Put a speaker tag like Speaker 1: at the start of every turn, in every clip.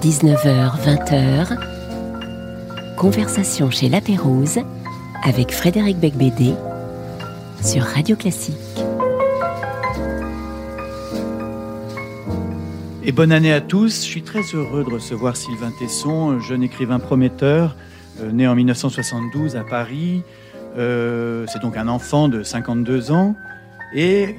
Speaker 1: 19h, 20h, conversation chez La Pérouse avec Frédéric Becbédé sur Radio Classique.
Speaker 2: Et bonne année à tous. Je suis très heureux de recevoir Sylvain Tesson, jeune écrivain prometteur, euh, né en 1972 à Paris. Euh, c'est donc un enfant de 52 ans. Et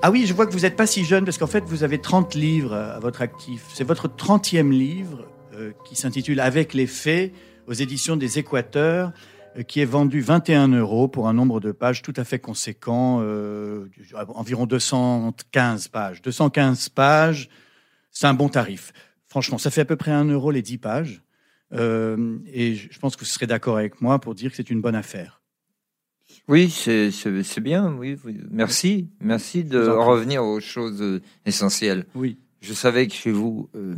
Speaker 2: ah oui, je vois que vous n'êtes pas si jeune parce qu'en fait, vous avez 30 livres à votre actif. C'est votre 30e livre euh, qui s'intitule Avec les faits aux éditions des Équateurs, euh, qui est vendu 21 euros pour un nombre de pages tout à fait conséquent, euh, environ 215 pages. 215 pages, c'est un bon tarif. Franchement, ça fait à peu près 1 euro les 10 pages. et je pense que vous serez d'accord avec moi pour dire que c'est une bonne affaire.
Speaker 3: Oui, c'est bien. Oui, merci, merci de revenir aux choses euh, essentielles.
Speaker 2: Oui.
Speaker 3: Je savais que chez vous, euh,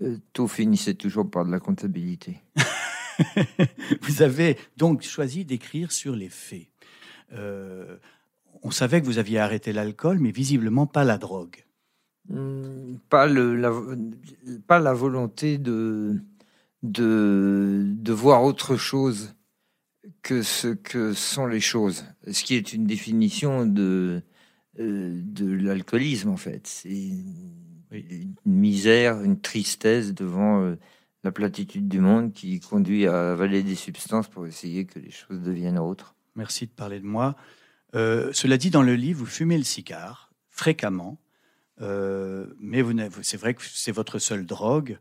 Speaker 3: euh, tout finissait toujours par de la comptabilité.
Speaker 2: vous avez donc choisi d'écrire sur les faits. on savait que vous aviez arrêté l'alcool, mais visiblement pas la drogue.
Speaker 3: Hmm, pas, le, la, pas la volonté de, de, de voir autre chose que ce que sont les choses, ce qui est une définition de, euh, de l'alcoolisme en fait. C'est une, misère, une tristesse devant euh, la platitude du monde qui conduit à avaler des substances pour essayer que les choses deviennent autres.
Speaker 2: Merci de parler de moi. Euh, cela dit, dans le livre, vous fumez le cigare fréquemment, mais c'est vrai que c'est votre seule drogue.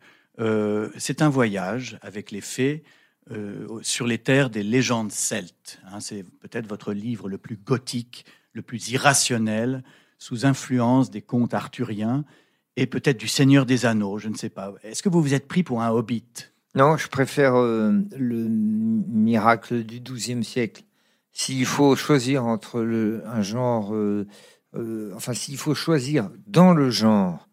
Speaker 2: c'est un voyage avec les faits euh, sur les terres des légendes celtes. Hein. c'est peut-être votre livre le plus gothique, le plus irrationnel, sous influence des contes arthuriens et peut-être du Seigneur des Anneaux, je ne sais pas. Est-ce que vous vous êtes pris pour un hobbit?
Speaker 3: Non, je préfère euh, le miracle du XIIe siècle. S'il faut choisir entre le, un genre, euh, enfin s'il faut choisir dans le genre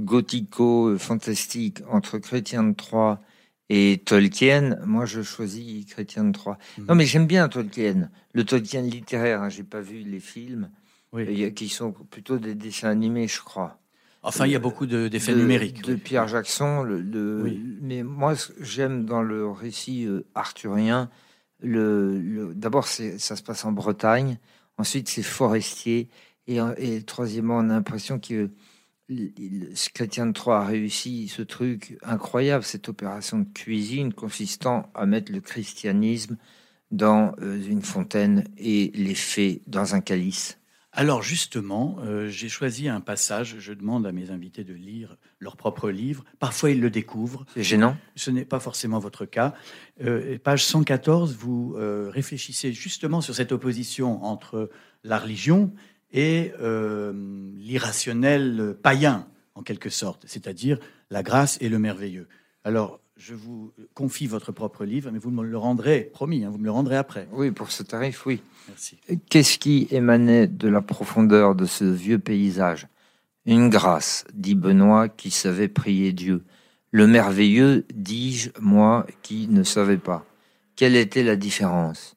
Speaker 3: gothico-fantastique entre Chrétien de Troyes et Tolkien, moi je choisis Chrétien de Troyes. Non mais j'aime bien Tolkien, le Tolkien littéraire, hein, j'ai pas vu les films, oui. qui sont plutôt des dessins animés je crois.
Speaker 2: Enfin, il y a beaucoup d'effets numériques.
Speaker 3: De Pierre Jackson. Le, Mais moi, j'aime dans le récit euh, arthurien, le, d'abord, ça se passe en Bretagne. Ensuite, c'est forestier. Et, et troisièmement, on a l'impression que Chrétien de Troyes a réussi ce truc incroyable, cette opération de cuisine consistant à mettre le christianisme dans euh, une fontaine et les faits dans un calice.
Speaker 2: Alors justement, euh, j'ai choisi un passage, je demande à mes invités de lire leur propre livre, parfois ils le découvrent.
Speaker 3: C'est gênant
Speaker 2: Ce n'est pas forcément votre cas. Euh, page 114, vous réfléchissez justement sur cette opposition entre la religion et euh, l'irrationnel païen, en quelque sorte, c'est-à-dire la grâce et le merveilleux. Alors, je vous confie votre propre livre, mais vous me le rendrez, promis, hein, vous me le rendrez après.
Speaker 3: Oui, pour ce tarif, oui.
Speaker 2: Merci.
Speaker 3: Qu'est-ce qui émanait de la profondeur de ce vieux paysage? Une grâce, dit Benoît, qui savait prier Dieu. Le merveilleux, dis-je, moi, qui ne savais pas. Quelle était la différence?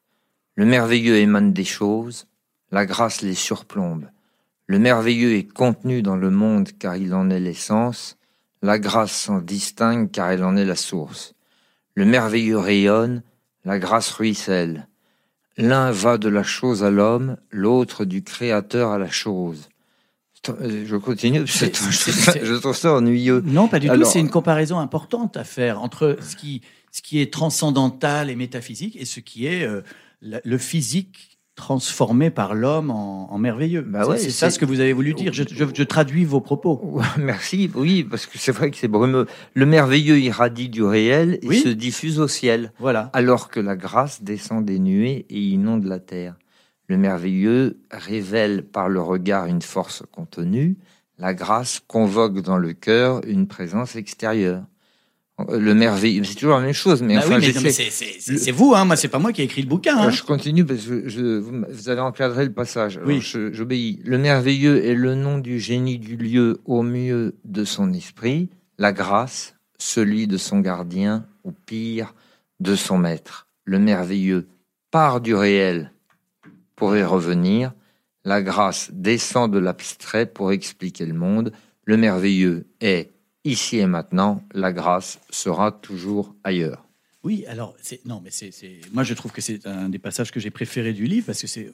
Speaker 3: Le merveilleux émane des choses, la grâce les surplombe. Le merveilleux est contenu dans le monde car il en est l'essence, la grâce s'en distingue car elle en est la source. Le merveilleux rayonne, la grâce ruisselle. L'un va de la chose à l'homme, l'autre du créateur à la chose. Euh, je continue, je trouve ça ennuyeux.
Speaker 2: Non, pas du tout, c'est une comparaison importante à faire entre ce qui, ce qui est transcendantal et métaphysique et ce qui est euh, le physique transformé par l'homme en, merveilleux. Bah c'est ça ce que vous avez voulu dire. Je, traduis vos propos.
Speaker 3: Merci. Oui, parce que c'est vrai que c'est brumeux. Le merveilleux irradie du réel et se diffuse au ciel.
Speaker 2: Voilà.
Speaker 3: Alors que la grâce descend des nuées et inonde la terre. Le merveilleux révèle par le regard une force contenue. La grâce convoque dans le cœur une présence extérieure le merveilleux, c'est toujours la même chose. Mais
Speaker 2: bah enfin, c'est vous, hein. Moi, c'est pas moi qui ai écrit le bouquin. Hein.
Speaker 3: Je continue parce que je, vous avez encadré le passage. oui. J'obéis. Le merveilleux est le nom du génie du lieu au mieux de son esprit. La grâce, celui de son gardien, ou pire, de son maître. Le merveilleux part du réel pour y revenir. La grâce descend de l'abstrait pour expliquer le monde. Le merveilleux est ici et maintenant. La grâce sera toujours ailleurs.
Speaker 2: Oui, alors, non, mais c'est, moi je trouve que c'est un des passages que j'ai préférés du livre parce que c'est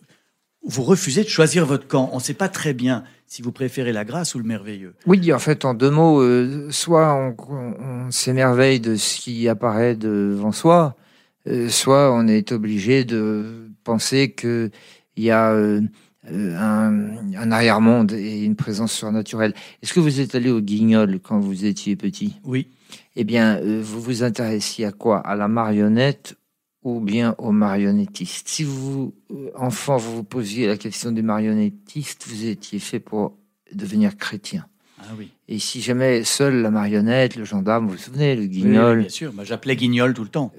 Speaker 2: vous refusez de choisir votre camp. On ne sait pas très bien si vous préférez la grâce ou le merveilleux.
Speaker 3: Oui, en fait, en deux mots, euh, soit on, s'émerveille de ce qui apparaît devant soi, euh, soit on est obligé de penser qu'il y a euh, un, arrière-monde et une présence surnaturelle. Est-ce que vous êtes allé au Guignol quand vous étiez petit?
Speaker 2: Oui.
Speaker 3: Eh bien, vous vous intéressiez à quoi? À la marionnette ou bien aux marionnettistes. Si vous, euh, enfant, vous vous posiez la question du marionnettiste, vous étiez fait pour devenir chrétien.
Speaker 2: Ah oui.
Speaker 3: Et si jamais seule la marionnette, le gendarme, vous vous souvenez, le guignol.
Speaker 2: Oui, bien sûr, j'appelais guignol tout le temps.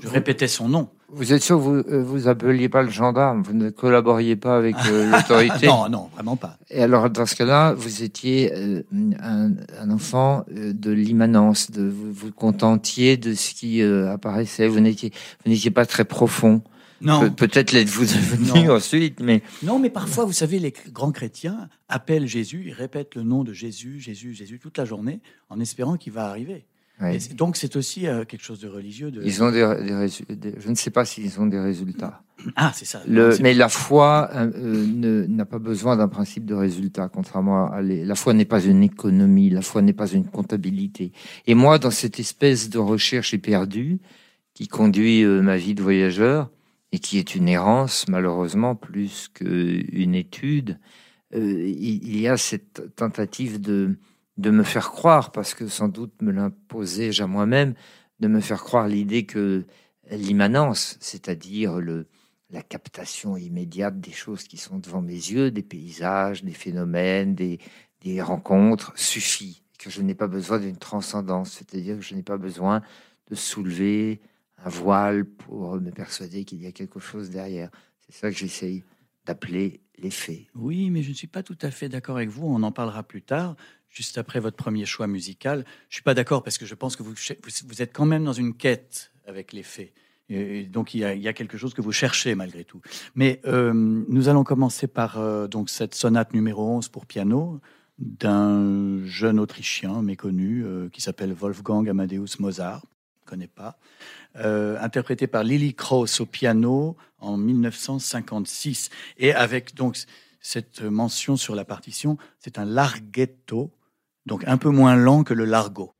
Speaker 2: je répétais son nom.
Speaker 3: Vous êtes sûr que vous euh, vous appeliez pas le gendarme? Vous ne collaboriez pas avec euh, l'autorité?
Speaker 2: Non, non, vraiment pas.
Speaker 3: Et alors, dans ce cas-là, vous étiez euh, un, enfant de l'immanence, de vous, vous contentiez de ce qui apparaissait. Vous n'étiez, vous n'étiez pas très profond.
Speaker 2: Non.
Speaker 3: peut-être l'êtes-vous devenu ensuite, mais
Speaker 2: non, mais parfois, vous savez, les grands chrétiens appellent Jésus, ils répètent le nom de Jésus, Jésus, Jésus toute la journée, en espérant qu'il va arriver donc c'est aussi euh, quelque chose de religieux. De...
Speaker 3: Ils ont des, je ne sais pas s'ils ont des résultats.
Speaker 2: Ah, c'est ça.
Speaker 3: Le, mais la foi euh, euh, n'a pas besoin d'un principe de résultat, contrairement à la foi n'est pas une économie, la foi n'est pas une comptabilité. Et moi, dans cette espèce de recherche éperdue qui conduit ma vie de voyageur et qui est une errance malheureusement plus qu'une étude, il y a cette tentative de de me faire croire, parce que sans doute me l'imposais-je à moi-même, de me faire croire l'idée que l'immanence, c'est-à-dire le, la captation immédiate des choses qui sont devant mes yeux, des paysages, des phénomènes, des, des rencontres, suffit, que je n'ai pas besoin d'une transcendance, c'est-à-dire que je n'ai pas besoin de soulever un voile pour me persuader qu'il y a quelque chose derrière. C'est ça que j'essaye d'appeler l'effet.
Speaker 2: Oui, mais je ne suis pas tout à fait d'accord avec vous, on en parlera plus tard juste après votre premier choix musical. Je suis pas d'accord parce que je pense que vous, vous êtes quand même dans une quête avec les faits. Et donc il y, a, quelque chose que vous cherchez malgré tout. Mais euh, nous allons commencer par euh, donc cette sonate numéro 11 pour piano d'un jeune Autrichien méconnu euh, qui s'appelle Wolfgang Amadeus Mozart. Je ne connais pas. interprété par Lily Krauss au piano en 1956 et avec donc cette mention sur la partition, c'est un larghetto donc un peu moins lent que le largo.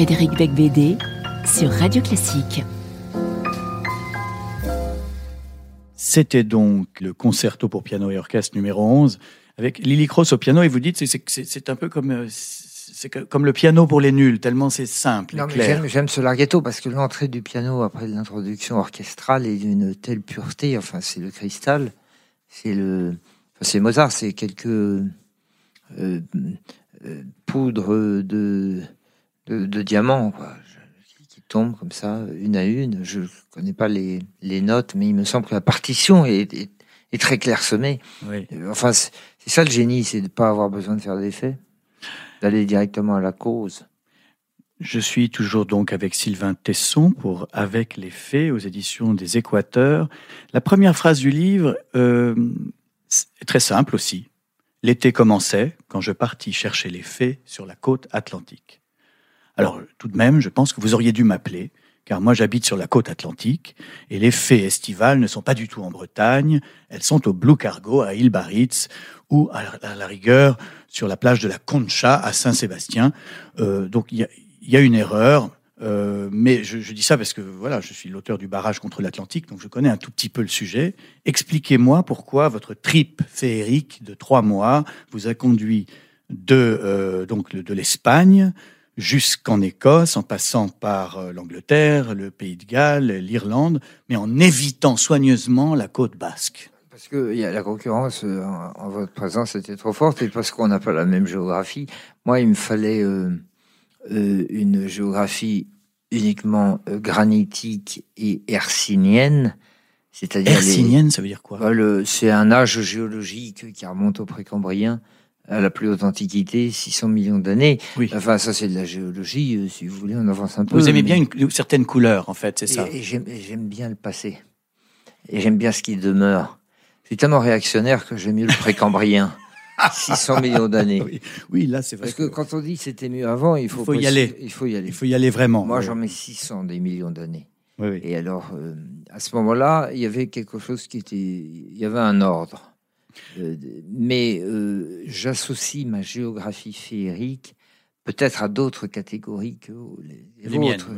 Speaker 1: Frédéric Becbédé sur Radio Classique.
Speaker 2: C'était donc le concerto pour piano et orchestre numéro 11 avec Lily Cross au piano et vous dites c'est un peu comme euh, c'est comme le piano pour les nuls tellement c'est simple
Speaker 3: non,
Speaker 2: clair.
Speaker 3: J'aime ce larghetto parce que l'entrée du piano après l'introduction orchestrale est d'une telle pureté enfin c'est le cristal c'est le c'est Mozart c'est quelques euh, euh, poudres de de, de diamants quoi tombe comme ça, une à une. Je ne connais pas les, les, notes, mais il me semble que la partition est, est, très clairsemée. Oui. Euh, enfin, c'est ça le génie, c'est de ne pas avoir besoin de faire d'effet, d'aller directement à la cause.
Speaker 2: Je suis toujours donc avec Sylvain Tesson pour Avec les faits aux éditions des Équateurs. La première phrase du livre euh, est très simple aussi. L'été commençait quand je partis chercher les faits sur la côte atlantique. Alors, tout de même, je pense que vous auriez dû m'appeler, car moi j'habite sur la côte atlantique, et les fées estivales ne sont pas du tout en Bretagne, elles sont au Blue Cargo à île Baritz, ou à la rigueur sur la plage de la Concha à Saint-Sébastien. Euh, donc il y, a, une erreur, euh, mais je, dis ça parce que voilà, je suis l'auteur du barrage contre l'Atlantique, donc je connais un tout petit peu le sujet. Expliquez-moi pourquoi votre trip féerique de trois mois vous a conduit de euh, donc de l'Espagne jusqu'en Écosse, en passant par euh, l'Angleterre, le Pays de Galles, l'Irlande, mais en évitant soigneusement la côte basque.
Speaker 3: Parce que y a la concurrence euh, en, votre présence était trop forte et parce qu'on n'a pas la même géographie. Moi, il me fallait euh, une géographie uniquement granitique et hercinienne.
Speaker 2: C'est-à-dire hercinienne, ça veut dire quoi?
Speaker 3: C'est un âge géologique qui remonte au précambrien à la plus haute antiquité, 600 millions d'années. Oui. Enfin, ça, c'est de la géologie, euh, si vous voulez, on avance un peu.
Speaker 2: Vous aimez bien une, certaine couleur, en fait, c'est ça
Speaker 3: Et, j'aime bien le passé. Et j'aime bien ce qui demeure. Je suis tellement réactionnaire que j'aime mieux le précambrien. 600 millions d'années.
Speaker 2: Oui, là, c'est vrai.
Speaker 3: Parce que, quand on dit c'était mieux avant, il faut,
Speaker 2: y aller.
Speaker 3: Il faut y aller.
Speaker 2: Il faut y aller vraiment.
Speaker 3: Moi, j'en mets 600 des millions d'années. Oui, Et alors, euh, à ce moment-là, il y avait quelque chose qui était. Il y avait un ordre. Euh, mais euh, j'associe ma géographie féerique peut-être à d'autres catégories que les,
Speaker 2: les vôtres.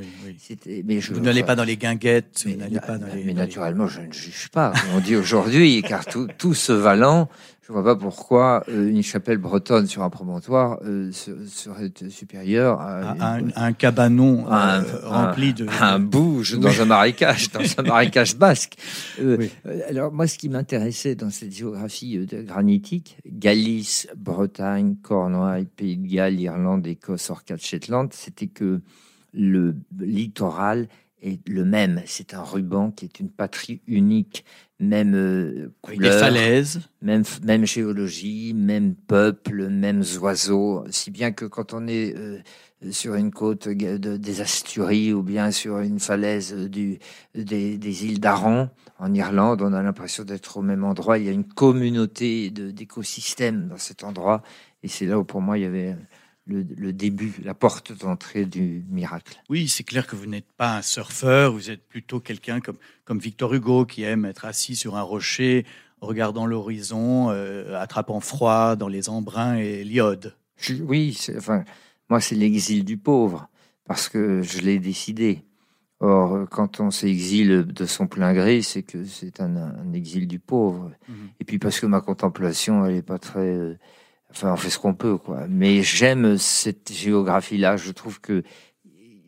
Speaker 2: Mais je, vous n'allez pas dans les guinguettes.
Speaker 3: Mais,
Speaker 2: pas dans
Speaker 3: mais naturellement, je ne juge pas. On dit aujourd'hui, car tout, tout ce valant je vois pas pourquoi euh, une chapelle bretonne sur un promontoire euh, serait supérieure
Speaker 2: à, un, cabanon euh, rempli de
Speaker 3: un bouge dans un marécage, dans un marécage basque. Alors moi, ce qui m'intéressait dans cette géographie granitique, Galice, Bretagne, Cornouailles, Pays de Galles, Irlande, Écosse, Orcade, Shetland, c'était que le littoral est le même. C'est un ruban qui est une patrie unique, même euh, couleur,
Speaker 2: falaises,
Speaker 3: même même géologie, même peuple, mêmes oiseaux. Si bien que quand on est euh, sur une côte des Asturies ou bien sur une falaise du, des, îles d'Aran en Irlande, on a l'impression d'être au même endroit. Il y a une communauté d'écosystèmes dans cet endroit, et c'est là où pour moi il y avait le, début, la porte d'entrée du miracle.
Speaker 2: Oui, c'est clair que vous n'êtes pas un surfeur, vous êtes plutôt quelqu'un comme, comme Victor Hugo qui aime être assis sur un rocher, regardant l'horizon, euh, attrapant froid dans les embruns et l'iode.
Speaker 3: Oui, enfin, moi c'est l'exil du pauvre, parce que je l'ai décidé. Or, quand on s'exile de son plein gré, c'est que c'est un, exil du pauvre. Mhm. Et puis parce que ma contemplation, elle n'est pas très... Enfin, on fait ce qu'on peut, quoi. Mais j'aime cette géographie-là. Je trouve que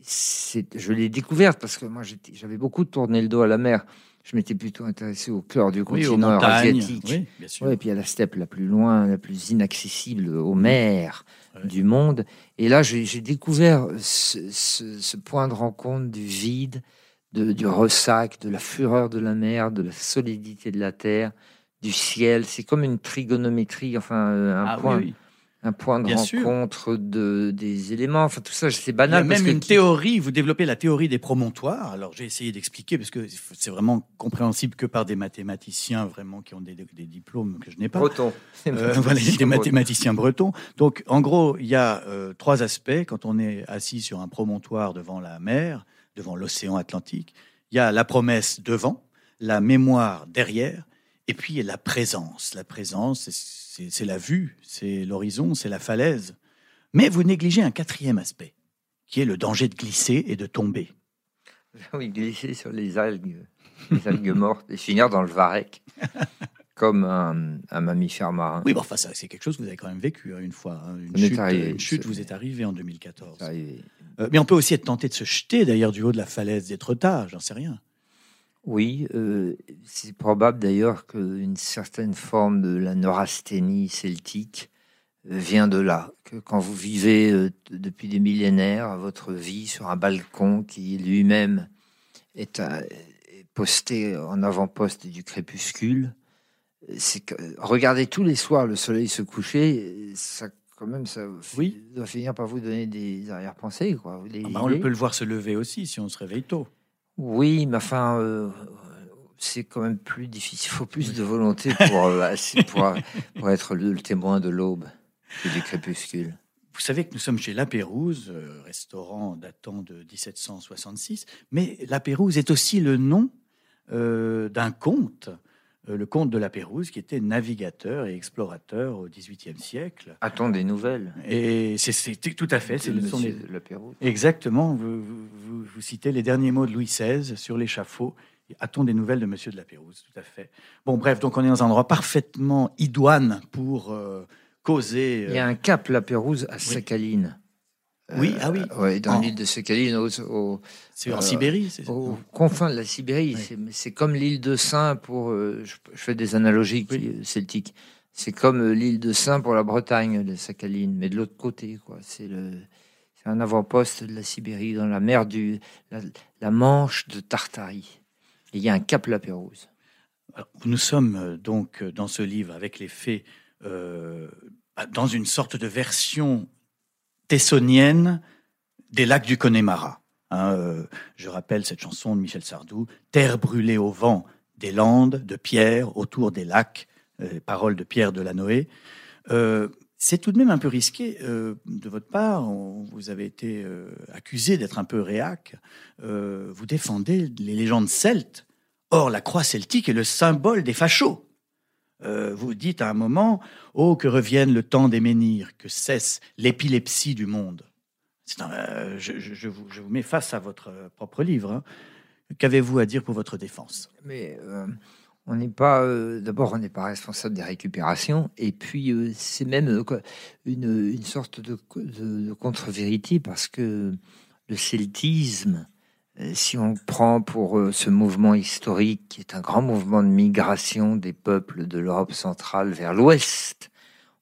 Speaker 3: je l'ai découverte parce que moi, j'avais beaucoup tourné le dos à la mer. Je m'étais plutôt intéressé au cœur du continent asiatique. Oui, bien sûr. et puis à la steppe la plus loin, la plus inaccessible aux mers du monde. Et là, j'ai découvert ce, point de rencontre du vide, du ressac, de la fureur de la mer, de la solidité de la terre du ciel. C'est comme une trigonométrie, enfin euh, un ah point. Un point de rencontre de, des éléments, enfin tout ça, c'est banal.
Speaker 2: Il y a même une théorie, vous développez la théorie des promontoires. Alors j'ai essayé d'expliquer parce que c'est vraiment compréhensible que par des mathématiciens vraiment qui ont des, diplômes que je n'ai pas.
Speaker 3: Bretons.
Speaker 2: Euh, voilà, des mathématiciens bretons. Donc en gros, il y a euh, trois aspects quand on est assis sur un promontoire devant la mer, devant l'océan Atlantique. Il y a la promesse devant, la mémoire derrière et puis la présence. La présence, c'est la vue, c'est l'horizon, c'est la falaise. Mais vous négligez un quatrième aspect, qui est le danger de glisser et de tomber.
Speaker 3: Oui, glisser sur les algues, les algues mortes et finir dans le varech, comme un, mammifère marin.
Speaker 2: Oui, bon, enfin, c'est quelque chose que vous avez quand même vécu hein, une fois. Hein. Une, chute, une, chute, vous êtes arrivé en 2014. Euh, mais on peut aussi être tenté de se jeter d'ailleurs du haut de la falaise d'Étretat, j'en sais rien.
Speaker 3: Oui, euh, c'est probable d'ailleurs qu'une certaine forme de la neurasthénie celtique euh, vient de là. Que quand vous vivez depuis des millénaires votre vie sur un balcon qui lui-même est, posté en avant-poste du crépuscule, c'est que regardez tous les soirs le soleil se coucher, ça quand même, ça oui. doit finir par vous donner des arrière-pensées.
Speaker 2: Ah bah, on peut le voir se lever aussi si on se réveille tôt.
Speaker 3: Oui, mais enfin, euh, c'est quand même plus difficile. Il faut plus de volonté pour, euh, pour, pour, être le, témoin de l'aube et du crépuscule.
Speaker 2: Vous savez que nous sommes chez La Pérouse, euh, restaurant datant de 1766, mais La Pérouse est aussi le nom d'un conte euh, le comte de la Pérouse, qui était navigateur et explorateur au XVIIIe siècle.
Speaker 3: A-t-on des nouvelles?
Speaker 2: Et c'est tout à fait. C'est
Speaker 3: le la Pérouse.
Speaker 2: Exactement. Vous, vous, citez les derniers mots de Louis XVI sur l'échafaud. A-t-on des nouvelles de Monsieur de la Pérouse? Tout à fait. Bon, bref, donc on est dans un endroit parfaitement idoine pour euh, causer.
Speaker 3: Il y a euh, un cap la Pérouse à Sakhaline.
Speaker 2: Oui, ah oui.
Speaker 3: Ouais, dans l'île de Sakhaline,
Speaker 2: au, c'est en Sibérie,
Speaker 3: c'est Au confin de la Sibérie, c'est comme l'île de Saint pour. je, fais des analogies celtiques. C'est comme l'île de Saint pour la Bretagne de Sakhaline, mais de l'autre côté, quoi. C'est le. C'est un avant-poste de la Sibérie, dans la mer du. La, Manche de Tartarie. il y a un cap La Pérouse.
Speaker 2: nous sommes donc dans ce livre avec les faits. dans une sorte de version tessonienne des lacs du Connemara. Hein, euh, je rappelle cette chanson de Michel Sardou, Terre brûlée au vent des landes, de pierre autour des lacs, euh, paroles de Pierre de la Noé. Euh, c'est tout de même un peu risqué de votre part. vous avez été accusé d'être un peu réac. vous défendez les légendes celtes. Or, la croix celtique est le symbole des fachos. Euh, vous dites à un moment Oh, que revienne le temps des menhirs, que cesse l'épilepsie du monde. Euh, je, vous, mets face à votre propre livre. Hein. Qu'avez-vous à dire pour votre défense?
Speaker 3: Mais euh, on n'est pas. D'abord, on n'est pas responsable des récupérations, et puis c'est même une, sorte de, contre-vérité parce que le celtisme euh, si on prend pour euh, ce mouvement historique, qui est un grand mouvement de migration des peuples de l'Europe centrale vers l'Ouest,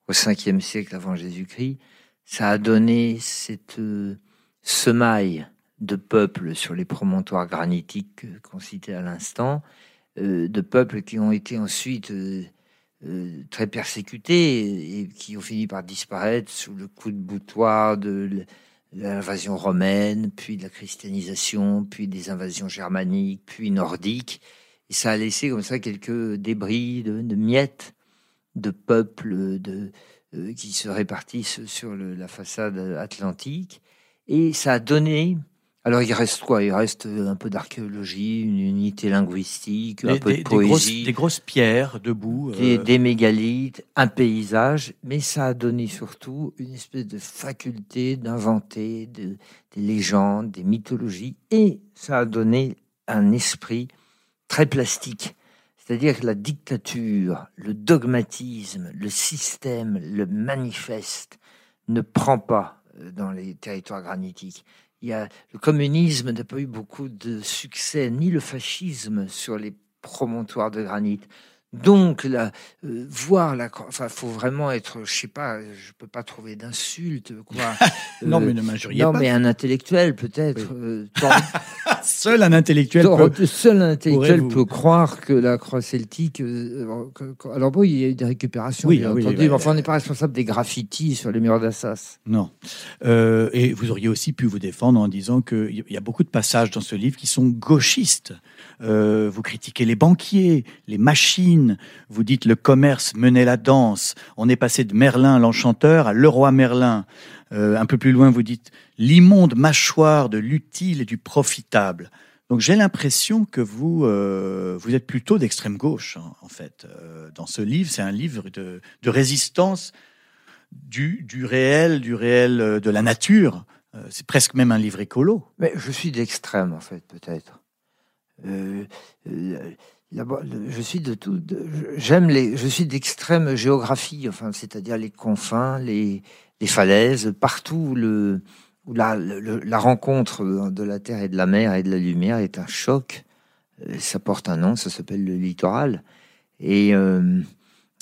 Speaker 3: au 5e siècle avant Jésus-Christ, ça a donné cette euh, semaille de peuples sur les promontoires granitiques qu'on citait à l'instant, de peuples qui ont été ensuite très persécutés et qui ont fini par disparaître sous le coup de boutoir de l'invasion romaine, puis de la christianisation, puis des invasions germaniques, puis nordiques. Et ça a laissé comme ça quelques débris de, miettes de peuples de, euh, qui se répartissent sur la façade atlantique. Et ça a donné alors il reste quoi? Il reste un peu d'archéologie, une unité linguistique, un peu de poésie,
Speaker 2: des grosses, pierres debout,
Speaker 3: des, euh. des, mégalithes, un paysage, mais ça a donné surtout une espèce de faculté d'inventer des légendes, des mythologies, et ça a donné un esprit très plastique. C'est-à-dire que la dictature, le dogmatisme, le système, le manifeste ne prend pas euh, dans les territoires granitiques il y a, le communisme n'a pas eu beaucoup de succès, ni le fascisme sur les promontoires de granit. Donc, la, euh, voir la, enfin, faut vraiment être, je sais pas, je peux pas trouver d'insulte, quoi.
Speaker 2: non, mais ne m'injuriez
Speaker 3: pas. Non, mais un intellectuel peut-être. Euh,
Speaker 2: seul un intellectuel.
Speaker 3: peut, seul un intellectuel peut croire que la croix celtique. Euh, alors bon, il y a eu des récupérations, oui, bien entendu, mais enfin, on n'est pas responsable des graffitis sur les murs d'Assas.
Speaker 2: Non. et vous auriez aussi pu vous défendre en disant qu'il y a beaucoup de passages dans ce livre qui sont gauchistes. vous critiquez les banquiers, les machines vous dites le commerce menait la danse. On est passé de Merlin l'enchanteur à Leroy Merlin. Euh, un peu plus loin, vous dites l'immonde mâchoire de l'utile et du profitable. Donc j'ai l'impression que vous, euh, vous êtes plutôt d'extrême gauche, hein, en fait. Euh, dans ce livre, c'est un livre de, résistance du, du, réel, du réel de la nature, c'est presque même un livre écolo.
Speaker 3: Mais je suis d'extrême, en fait, peut-être. Je suis de tout. J'aime les. Je suis d'extrême géographie, enfin, c'est-à-dire les confins, les, les falaises, partout où la, rencontre de la terre et de la mer et de la lumière est un choc. Euh, ça porte un nom, ça s'appelle le littoral. Et euh,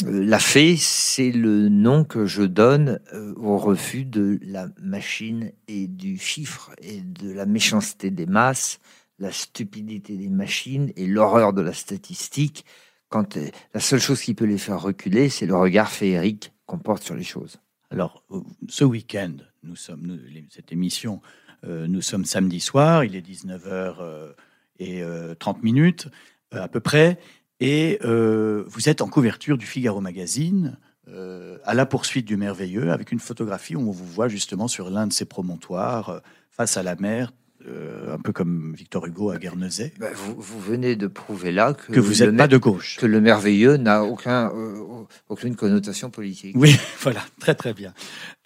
Speaker 3: la fée, c'est le nom que je donne euh, au refus de la machine et du chiffre et de la méchanceté des masses, la stupidité des machines et l'horreur de la statistique. Quand la seule chose qui peut les faire reculer, c'est le regard féerique qu'on porte sur les choses.
Speaker 2: Alors, ce week-end, nous sommes, cette émission, euh, nous sommes samedi soir, il est 19h euh, et 30 euh, minutes à peu près, et vous êtes en couverture du Figaro Magazine à la poursuite du merveilleux avec une photographie où on vous voit justement sur l'un de ces promontoires face à la mer, euh, un peu comme Victor Hugo à Guernesey.
Speaker 3: Bah, vous, venez de prouver là que,
Speaker 2: que vous n'êtes pas de gauche.
Speaker 3: Que le merveilleux n'a aucun, euh, aucune connotation politique.
Speaker 2: Oui, voilà, très très bien.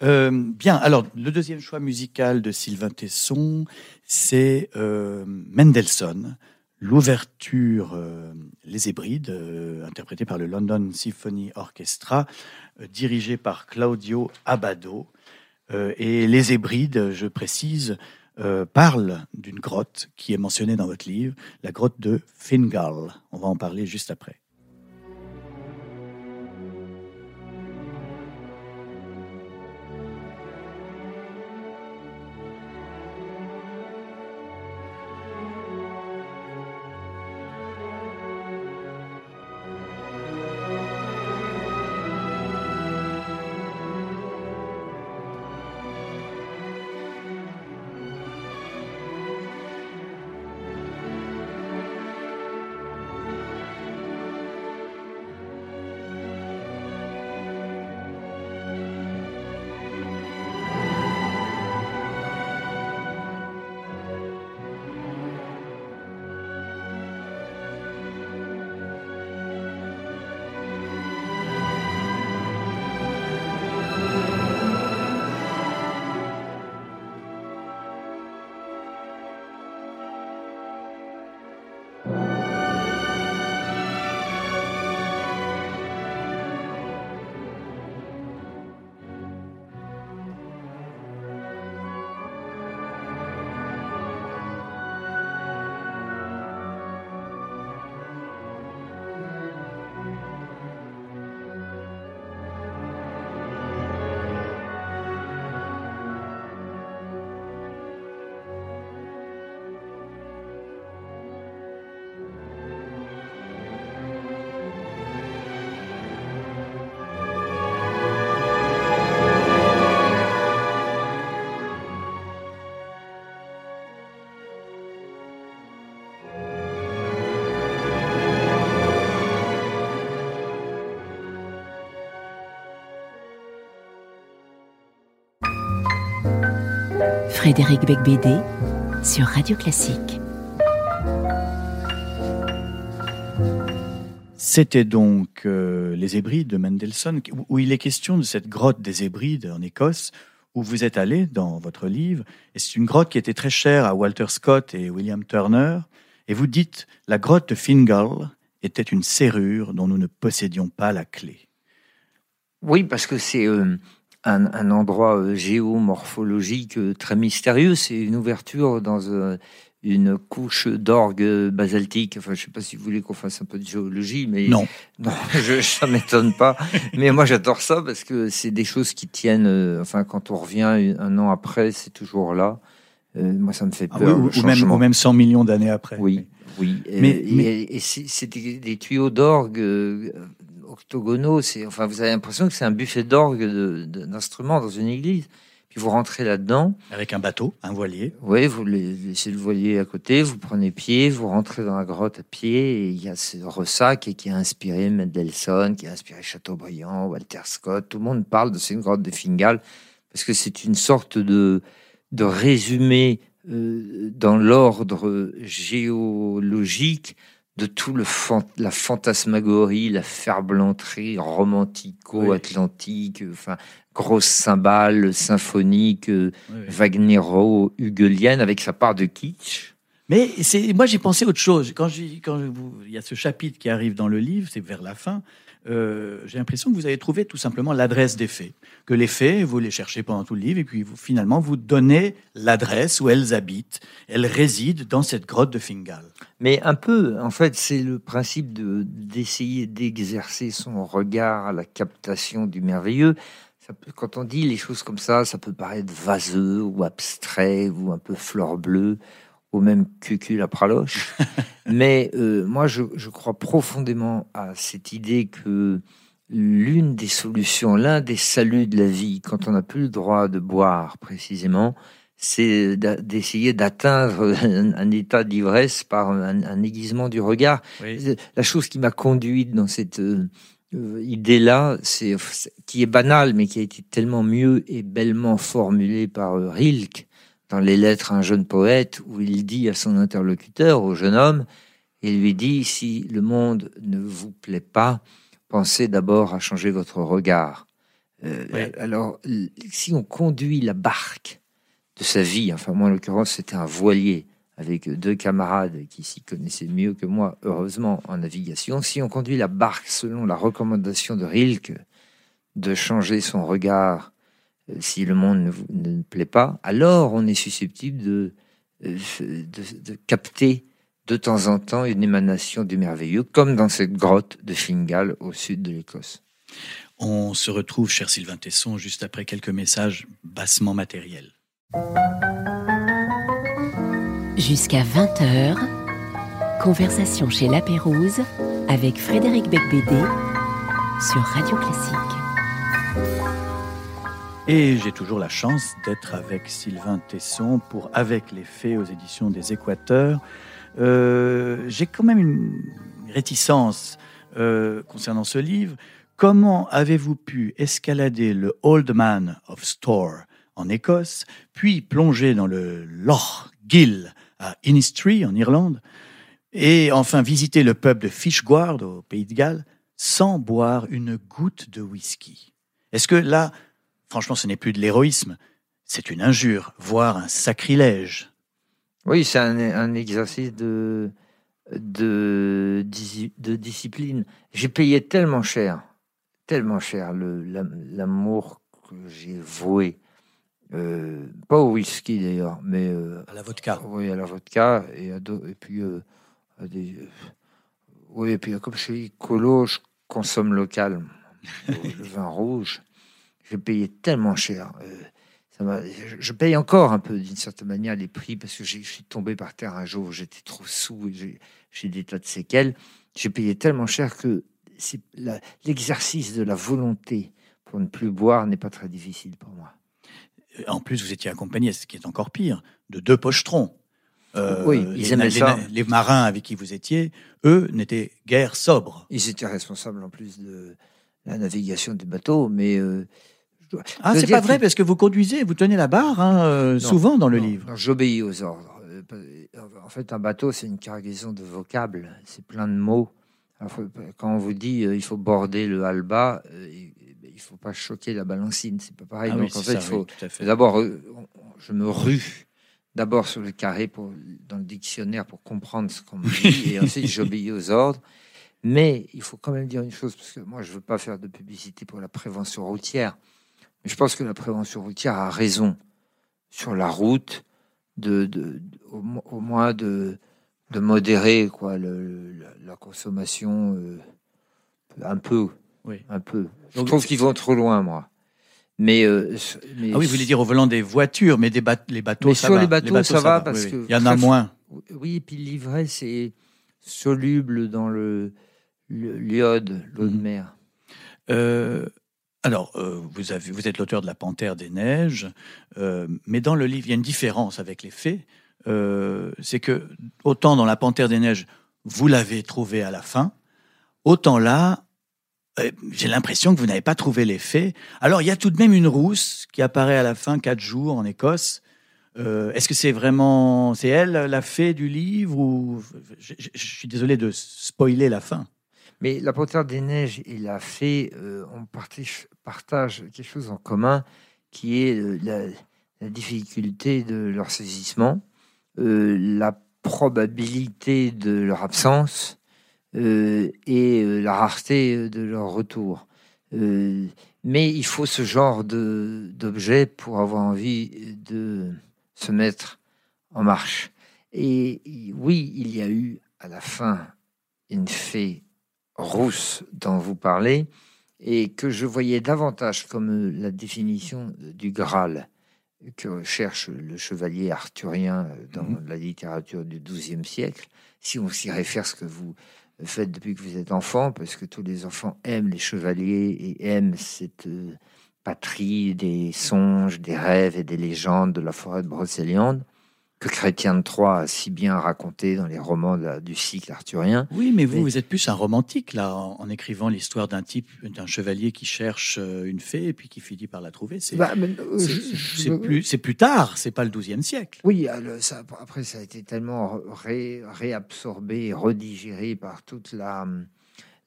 Speaker 2: Euh, bien, alors le deuxième choix musical de Sylvain Tesson, c'est Mendelssohn, l'ouverture Les Hébrides, interprétée par le London Symphony Orchestra, dirigé par Claudio Abbado. et Les Hébrides, je précise, euh, parle d'une grotte qui est mentionnée dans votre livre, la grotte de Fingal. On va en parler juste après.
Speaker 1: Frédéric Becbédé sur Radio Classique.
Speaker 2: C'était donc euh, Les Hébrides de Mendelssohn, où il est question de cette grotte des Hébrides en Écosse, où vous êtes allé dans votre livre. Et c'est une grotte qui était très chère à Walter Scott et William Turner. Et vous dites, la grotte de Fingal était une serrure dont nous ne possédions pas la clé.
Speaker 3: Oui, parce que c'est euh, un, endroit euh, géomorphologique euh, très mystérieux. C'est une ouverture dans euh, une couche d'orgue basaltique. Enfin, je ne sais pas si vous voulez qu'on fasse un peu de géologie, mais
Speaker 2: non,
Speaker 3: non je, ça m'étonne pas. mais moi, j'adore ça parce que c'est des choses qui tiennent. enfin, quand on revient un an après, c'est toujours là. moi, ça me fait ah peur.
Speaker 2: ou, même, ou, même, 100 millions d'années après.
Speaker 3: Oui, oui. Mais, et, c'est des, des, tuyaux d'orgue octogonaux. C'est, enfin, vous avez l'impression que c'est un buffet d'orgue d'instruments dans une église. Puis vous rentrez là-dedans.
Speaker 2: Avec un bateau, un voilier.
Speaker 3: Oui, vous laissez le voilier à côté, vous prenez pied, vous rentrez dans la grotte à pied, et il y a ce ressac qui a inspiré Mendelssohn, qui a inspiré Chateaubriand, Walter Scott. Tout le monde parle de cette grotte de Fingal, parce que c'est une sorte de, de résumé euh, dans l'ordre géologique de tout le la fantasmagorie, la ferblanterie romantico-atlantique, enfin grosse cymbale symphonique, oui, Wagnero, avec sa part de kitsch.
Speaker 2: Mais moi j'ai pensé autre chose. Quand, il y a ce chapitre qui arrive dans le livre, c'est vers la fin, euh, j'ai l'impression que vous avez trouvé tout simplement l'adresse des faits. Que les faits, vous les cherchez pendant tout le livre, et puis finalement, vous donnez l'adresse où elles habitent. Elles résident dans cette grotte de Fingal.
Speaker 3: Mais un peu, en fait, c'est le principe de, d'essayer d'exercer son regard à la captation du merveilleux. Quand on dit les choses comme ça, ça peut paraître vaseux ou abstrait ou un peu fleur bleue ou même cucul à praloche. Mais euh, moi, je, crois profondément à cette idée que l'une des solutions, l'un des saluts de la vie, quand on n'a plus le droit de boire précisément, c'est d'essayer d'atteindre un, état d'ivresse par un, aiguisement du regard. La chose qui m'a conduite dans cette euh, idée-là, c'est qui est banale, mais qui a été tellement mieux et bellement formulée par euh, Rilke, dans les lettres un jeune poète où il dit à son interlocuteur, au jeune homme, il lui dit si le monde ne vous plaît pas, pensez d'abord à changer votre regard. Euh, alors, si on conduit la barque de sa vie, enfin moi en l'occurrence c'était un voilier avec deux camarades qui s'y connaissaient mieux que moi, heureusement, en navigation, si on conduit la barque selon la recommandation de Rilke de changer son regard si le monde ne, ne plaît pas, alors on est susceptible de, euh, de, capter de temps en temps une émanation du merveilleux, comme dans cette grotte de Fingal au sud de l'Écosse.
Speaker 2: On se retrouve, cher Sylvain Tesson, juste après quelques messages bassement matériels.
Speaker 1: Jusqu'à 20h, conversation chez La Pérouse avec Frédéric Becbédé sur Radio Classique.
Speaker 2: Et j'ai toujours la chance d'être avec Sylvain Tesson pour Avec les Fées aux éditions des Équateurs. Euh, j'ai quand même une réticence euh, concernant ce livre. Comment avez-vous pu escalader le Old Man of Store en Écosse, puis plonger dans le Loch Gill à Innistree en Irlande, et enfin visiter le pub de Fishguard au Pays de Galles sans boire une goutte de whisky? Est-ce que là, franchement, ce n'est plus de l'héroïsme, c'est une injure, voire un sacrilège.
Speaker 3: Oui, c'est un, exercice de, de, de discipline. J'ai payé tellement cher, tellement cher l'amour que j'ai voué. Euh, pas au whisky d'ailleurs, mais
Speaker 2: euh, à la vodka.
Speaker 3: Oui, à la vodka et, à et puis euh, à des. oui, et puis comme chez Colo, je consomme local, le vin rouge j'ai payé tellement cher. Euh, ça je, paye encore un peu d'une certaine manière les prix parce que je suis tombé par terre un jour, j'étais trop sous et j'ai des tas de séquelles. J'ai payé tellement cher que l'exercice de la volonté pour ne plus boire n'est pas très difficile pour moi.
Speaker 2: En plus, vous étiez accompagné, ce qui est encore pire, de deux pochetrons.
Speaker 3: Euh, oui, ils
Speaker 2: les,
Speaker 3: ça.
Speaker 2: les, marins avec qui vous étiez, eux, n'étaient guère sobres.
Speaker 3: Ils étaient responsables en plus de la navigation du bateau, mais euh,
Speaker 2: ah, c'est pas vrai, parce que vous conduisez, vous tenez la barre hein, euh, souvent dans le livre.
Speaker 3: J'obéis aux ordres. Euh, en fait, un bateau, c'est une cargaison de vocables, c'est plein de mots. quand on vous dit euh, il faut border le halba, il faut pas choquer la balancine, c'est pas pareil.
Speaker 2: Ah
Speaker 3: Donc
Speaker 2: en fait, il faut
Speaker 3: d'abord, je me rue d'abord sur le carré pour, dans le dictionnaire pour comprendre ce qu'on me dit, et ensuite j'obéis aux ordres. Mais il faut quand même dire une chose, parce que moi, je veux pas faire de publicité pour la prévention routière je pense que la prévention routière a raison sur la route de, au, moins de, de modérer quoi, la, consommation euh, un peu. Oui. Un peu. Je trouve qu'ils vont trop loin, moi. Mais, euh,
Speaker 2: ah oui, vous voulez dire au volant des voitures, mais des les bateaux,
Speaker 3: ça sur les bateaux, ça, va, parce que
Speaker 2: il y en a moins.
Speaker 3: Oui, et puis l'ivresse est soluble dans le l'iode, l'eau de mhm. mer.
Speaker 2: Euh, alors, euh, vous, avez, vous êtes l'auteur de La Panthère des Neiges, euh, mais dans le livre, il y a une différence avec les faits. Euh, c'est que, autant dans La Panthère des Neiges, vous l'avez trouvé à la fin, autant là, j'ai l'impression que vous n'avez pas trouvé les faits. Alors, il y a tout de même une rousse qui apparaît à la fin, quatre jours en Écosse. Est-ce que c'est vraiment, c'est elle la fée du livre ou je, suis désolé de spoiler la fin.
Speaker 3: Mais la Panthère des Neiges et la fée, euh, on partage, quelque chose en commun, qui est euh, la, difficulté de leur saisissement, la probabilité de leur absence et la rareté de leur retour. mais il faut ce genre d'objet pour avoir envie de se mettre en marche. Et oui, il y a eu à la fin une fée rousse dont vous parlez, et que je voyais davantage comme la définition du Graal que cherche le chevalier arthurien dans mhm. la littérature du XIIe siècle, si on s'y réfère ce que vous faites depuis que vous êtes enfant, parce que tous les enfants aiment les chevaliers et aiment cette euh, patrie des songes, des rêves et des légendes de la forêt de Brocéliande, que Chrétien de Troyes a si bien raconté dans les romans du cycle arthurien.
Speaker 2: Oui, mais vous, vous êtes plus un romantique, là, en, écrivant l'histoire d'un type, d'un chevalier qui cherche euh, une fée et puis qui finit par la trouver. C'est bah, euh, plus, plus, tard, c'est pas le XIIe siècle.
Speaker 3: Oui, ça, après, ça a été tellement réabsorbé, redigéré par toute la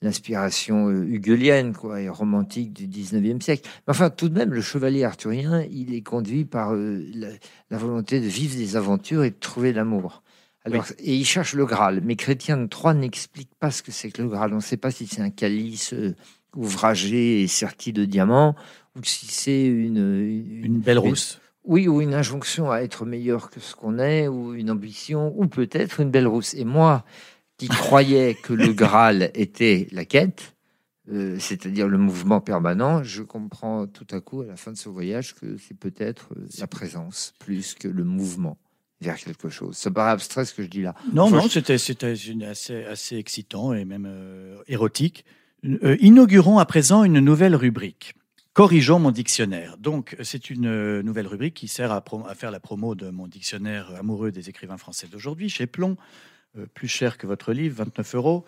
Speaker 3: l'inspiration euh, huguelienne quoi, et romantique du 19e siècle. Mais enfin, tout de même, le chevalier arthurien, il est conduit par euh, la, volonté de vivre des aventures et de trouver l'amour. Alors, Et il cherche le Graal. Mais Chrétien de Troyes n'explique pas ce que c'est que le Graal. On ne sait pas si c'est un calice euh, ouvragé et serti de diamants ou si c'est une,
Speaker 2: une, belle rousse.
Speaker 3: oui, ou une injonction à être meilleur que ce qu'on est, ou une ambition, ou peut-être une belle rousse. Et moi, qui croyait que le Graal était la quête, euh, c'est-à-dire le mouvement permanent, je comprends tout à coup à la fin de ce voyage que c'est peut-être euh, la présence plus que le mouvement vers quelque chose. Ça paraît abstrait ce que je dis là.
Speaker 2: Non, non, c'était assez, assez excitant et même euh, érotique. inaugurons à présent une nouvelle rubrique. Corrigeons mon dictionnaire. Donc, c'est une nouvelle rubrique qui sert à, à, faire la promo de mon dictionnaire amoureux des écrivains français d'aujourd'hui chez Plomb. Euh, plus cher que votre livre, 29 euros.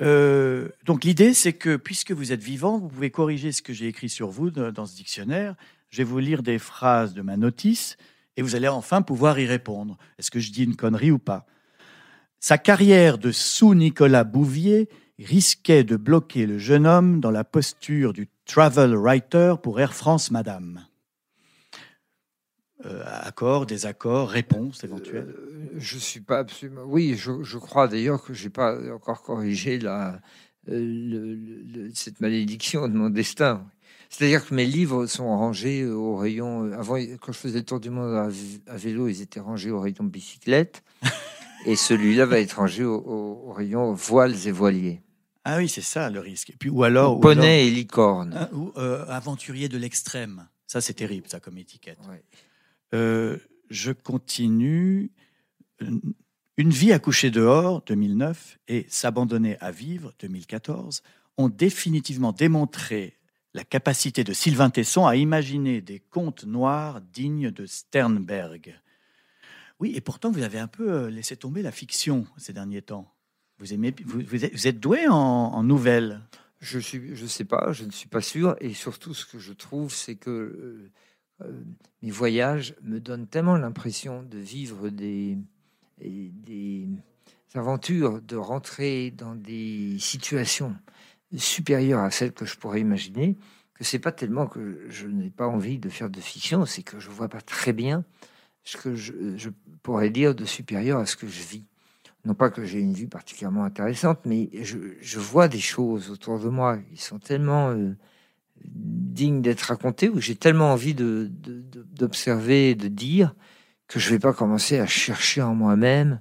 Speaker 2: Euh, donc l'idée, c'est que puisque vous êtes vivant, vous pouvez corriger ce que j'ai écrit sur vous dans ce dictionnaire. Je vais vous lire des phrases de ma notice et vous allez enfin pouvoir y répondre. Est-ce que je dis une connerie ou pas? Sa carrière de sous-Nicolas Bouvier risquait de bloquer le jeune homme dans la posture du travel writer pour Air France Madame. Euh, accords, désaccords, réponses éventuelles euh,
Speaker 3: Je suis pas absolument. Oui, je, crois d'ailleurs que j'ai pas encore corrigé la, euh, cette malédiction de mon destin. C'est-à-dire que mes livres sont rangés au rayon. Avant, quand je faisais le tour du monde à, vélo, ils étaient rangés au rayon bicyclette. et celui-là va être rangé au, rayon voiles et voiliers.
Speaker 2: Ah oui, c'est ça le risque. Et puis, ou alors.
Speaker 3: poney et licorne.
Speaker 2: Hein, ou aventurier de l'extrême. Ça, c'est terrible, ça, comme étiquette. Euh, je continue. Une vie à coucher dehors, 2009, et S'abandonner à vivre, 2014, ont définitivement démontré la capacité de Sylvain Tesson à imaginer des contes noirs dignes de Sternberg. Oui, et pourtant, vous avez un peu euh, laissé tomber la fiction ces derniers temps. Vous, aimez, vous, êtes, doué en, nouvelles?
Speaker 3: Je ne sais pas, je ne suis pas sûr. Et surtout, ce que je trouve, c'est que euh, mes voyages me donnent tellement l'impression de vivre des, des aventures, de rentrer dans des situations supérieures à celles que je pourrais imaginer, que c'est pas tellement que je n'ai pas envie de faire de fiction, c'est que je vois pas très bien ce que je, pourrais dire de supérieur à ce que je vis. Non pas que j'ai une vie particulièrement intéressante, mais je, vois des choses autour de moi qui sont tellement euh, digne d'être raconté, où j'ai tellement envie d'observer, de, de, dire, que je ne vais pas commencer à chercher en moi-même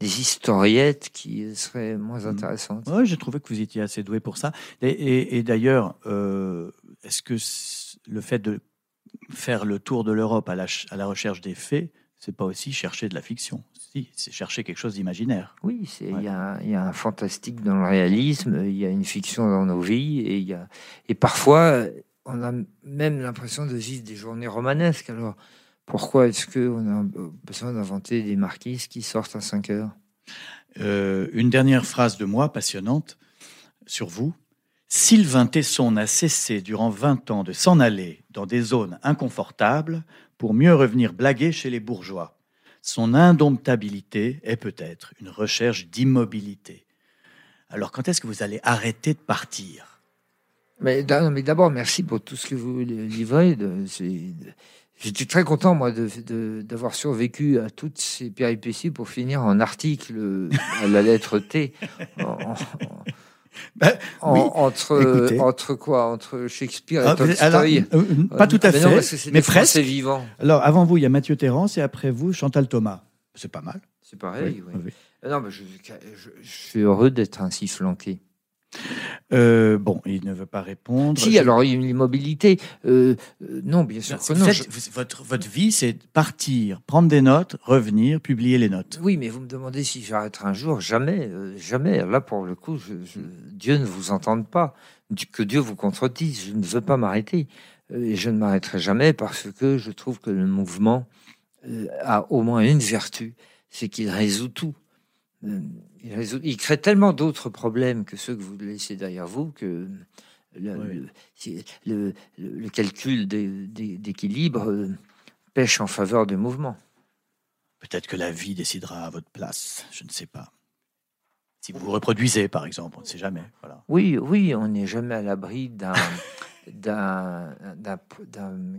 Speaker 3: des historiettes qui seraient moins mmh. intéressantes.
Speaker 2: Oui, j'ai trouvé que vous étiez assez doué pour ça. Et, d'ailleurs, euh, est-ce que le fait de faire le tour de l'Europe à la, à la recherche des faits, c'est pas aussi chercher de la fiction? Si, c'est chercher quelque chose d'imaginaire.
Speaker 3: Oui, il y, a un fantastique dans le réalisme, il y a une fiction dans nos vies, et, y a, et parfois, on a même l'impression de vivre des journées romanesques. Alors, pourquoi est-ce qu'on a besoin d'inventer des marquises qui sortent à 5 heures?
Speaker 2: Euh, Une dernière phrase de moi, passionnante, sur vous. Sylvain Tesson n'a cessé durant 20 ans de s'en aller dans des zones inconfortables pour mieux revenir blaguer chez les bourgeois. Son indomptabilité est peut-être une recherche d'immobilité. Alors quand est-ce que vous allez arrêter de partir?
Speaker 3: Mais, d'abord, merci pour tout ce que vous livrez. J'étais très content, moi, d'avoir survécu à toutes ces péripéties pour finir en article à la lettre T.
Speaker 2: Ben,
Speaker 3: entre, entre quoi? Entre Shakespeare et ah, Tolstoy
Speaker 2: euh, Pas tout à fait, mais, presque.
Speaker 3: vivant.
Speaker 2: Alors, avant vous, il y a Mathieu Terrence et après vous, Chantal Thomas. C'est pas mal.
Speaker 3: C'est pareil, oui. Non, mais je, suis heureux d'être ainsi flanqué.
Speaker 2: Euh, bon, il ne veut pas répondre.
Speaker 3: Si, alors l'immobilité, euh, euh, non, bien sûr que non.
Speaker 2: votre, votre vie, c'est partir, prendre des notes, revenir, publier les notes.
Speaker 3: Oui, mais vous me demandez si j'arrêterai un jour. Jamais, jamais. Là, pour le coup, Dieu ne vous entende pas. Que Dieu vous contredise. Je ne veux pas m'arrêter. Et je ne m'arrêterai jamais parce que je trouve que le mouvement a au moins une vertu, c'est qu'il résout tout. Il, crée tellement d'autres problèmes que ceux que vous laissez derrière vous que le, le, calcul d'équilibre euh, pêche en faveur du mouvement.
Speaker 2: Peut-être que la vie décidera à votre place, je ne sais pas. Si vous vous reproduisez, par exemple, on ne sait jamais. Voilà.
Speaker 3: Oui, oui, on n'est jamais à l'abri d'un d'un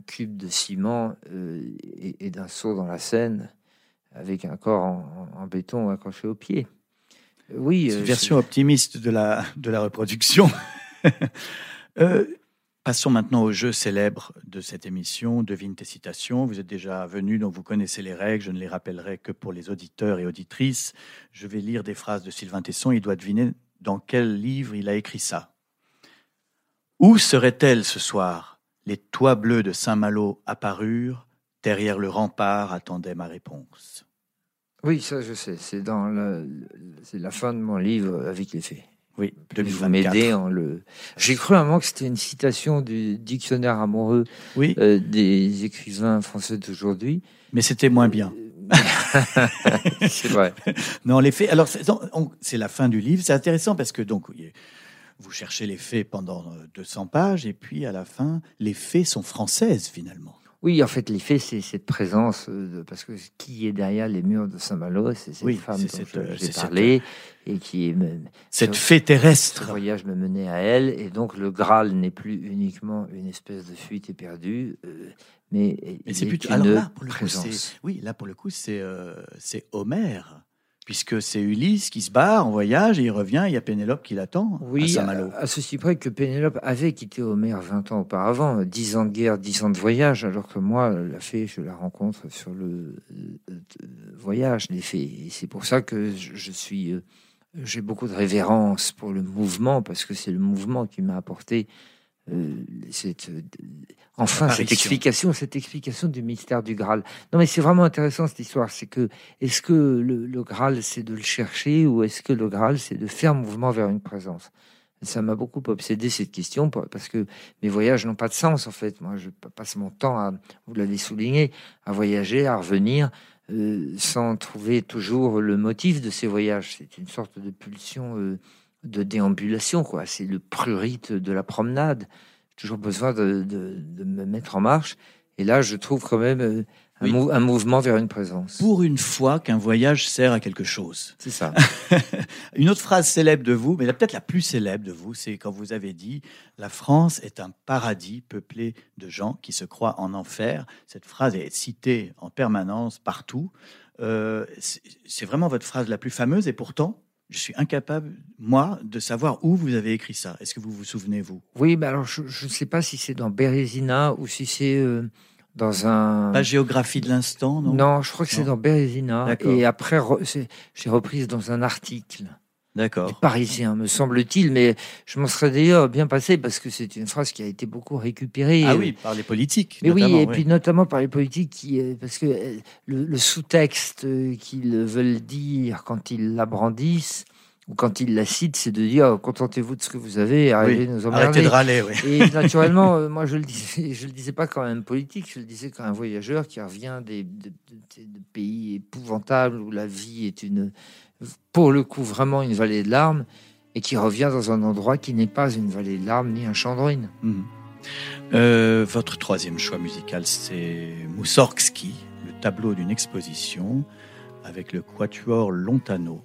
Speaker 3: cube de ciment euh, et, d'un saut dans la Seine avec un corps en béton accroché au pied. Oui,
Speaker 2: une euh, version optimiste de la, de la reproduction. Euh, passons maintenant au jeu célèbre de cette émission, Devine tes citations. Vous êtes déjà venu, donc vous connaissez les règles. Je ne les rappellerai que pour les auditeurs et auditrices. Je vais lire des phrases de Sylvain Tesson. Il doit deviner dans quel livre il a écrit ça. Où serait-elle ce soir? Les toits bleus de Saint-Malo apparurent. Derrière le rempart attendait ma réponse.
Speaker 3: Oui, ça je sais. C'est dans c'est la fin de mon livre avec les faits.
Speaker 2: Oui,
Speaker 3: vous m'aider en le. J'ai cru un moment que c'était une citation du dictionnaire amoureux
Speaker 2: oui.
Speaker 3: Euh, des écrivains français d'aujourd'hui.
Speaker 2: Mais c'était moins bien.
Speaker 3: c'est vrai.
Speaker 2: Non, les faits. Alors, c'est la fin du livre. C'est intéressant parce que donc vous cherchez les faits pendant 200 euh, pages et puis à la fin, les faits sont françaises finalement.
Speaker 3: Oui, en fait, l'effet, c'est cette présence, euh, parce que qui est derrière les murs de Saint-Malo, c'est cette femme dont euh, j'ai parlé, et qui est...
Speaker 2: Cette fée terrestre.
Speaker 3: Ce voyage me menait à elle, et donc le Graal n'est plus uniquement une espèce de fuite éperdue, euh, mais,
Speaker 2: c'est plutôt... Alors là, pour le présence. oui, là, pour le coup, c'est c'est Homère puisque c'est Ulysse qui se barre en voyage et il revient, il y a Pénélope qui l'attend
Speaker 3: oui,
Speaker 2: à Saint-Malo.
Speaker 3: À, ceci près que Pénélope avait quitté Homère 20 ans auparavant, 10 ans de guerre, 10 ans de voyage, alors que moi, la fée, je la rencontre sur le voyage des fées. Et c'est pour ça que je suis... Euh, j'ai beaucoup de révérence pour le mouvement, parce que c'est le mouvement qui m'a apporté euh, cette, euh, enfin cette explication, cette explication du mystère du Graal. Non, mais c'est vraiment intéressant cette histoire. C'est que est-ce que le, Graal c'est de le chercher ou est-ce que le Graal c'est de faire mouvement vers une présence? Ça m'a beaucoup obsédé cette question parce que mes voyages n'ont pas de sens en fait. Moi, je passe mon temps à, vous l'avez souligné, à voyager, à revenir. Euh, sans trouver toujours le motif de ces voyages. C'est une sorte de pulsion de déambulation, quoi. C'est le prurite de la promenade. J'ai toujours besoin de, me mettre en marche. Et là, je trouve quand même euh, un, mouvement vers une présence.
Speaker 2: Pour une fois qu'un voyage sert à quelque chose.
Speaker 3: C'est ça.
Speaker 2: une autre phrase célèbre de vous, mais peut-être la plus célèbre de vous, c'est quand vous avez dit La France est un paradis peuplé de gens qui se croient en enfer. Cette phrase est citée en permanence partout. Euh, c'est vraiment votre phrase la plus fameuse et pourtant, je suis incapable, moi, de savoir où vous avez écrit ça. Est-ce que vous vous souvenez, vous?
Speaker 3: Oui, mais alors je ne sais pas si c'est dans Bérésina ou si c'est euh, dans un...
Speaker 2: Pas géographie de l'instant, non?
Speaker 3: Non, je crois que c'est dans Bérésina. Et après, j'ai reprise dans un article.
Speaker 2: D'accord.
Speaker 3: Parisien, me semble-t-il, mais je m'en serais d'ailleurs bien passé parce que c'est une phrase qui a été beaucoup récupérée.
Speaker 2: Ah oui, par les politiques.
Speaker 3: Mais oui, et puis notamment par les politiques, qui, parce que euh, le, sous-texte qu'ils veulent dire quand ils la brandissent, ou quand ils la citent, c'est de dire contentez-vous de ce que vous avez, arrêtez de nous emmerder.
Speaker 2: Arrêtez de râler, oui.
Speaker 3: Et naturellement, euh, moi je le disais, je le disais pas quand un politique, je le disais quand un voyageur qui revient des, de pays épouvantables où la vie est une pour le coup vraiment une vallée de larmes et qui revient dans un endroit qui n'est pas une vallée de larmes ni un champ.
Speaker 2: Mhm. Euh, votre troisième choix musical, c'est Moussorgsky, le tableau d'une exposition avec le quatuor Lontano.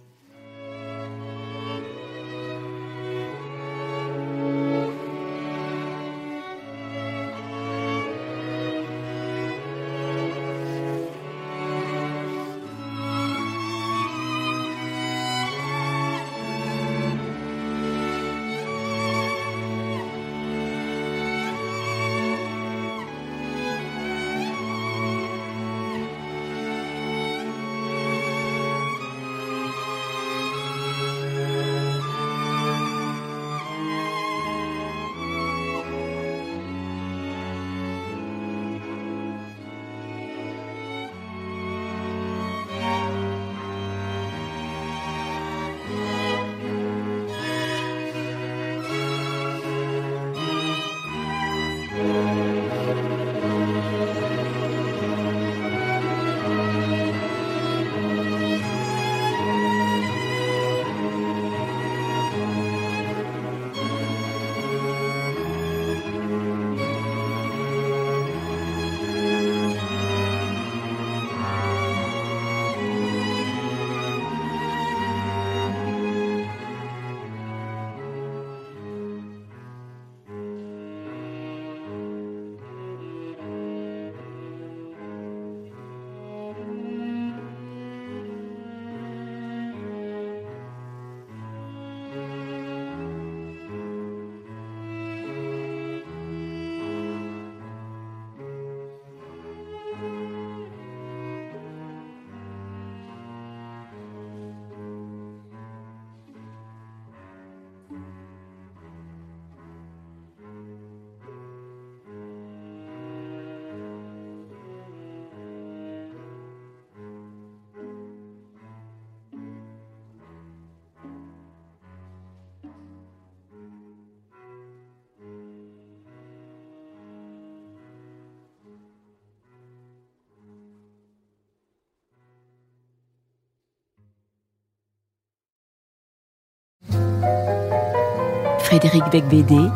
Speaker 1: Frédéric Becbédé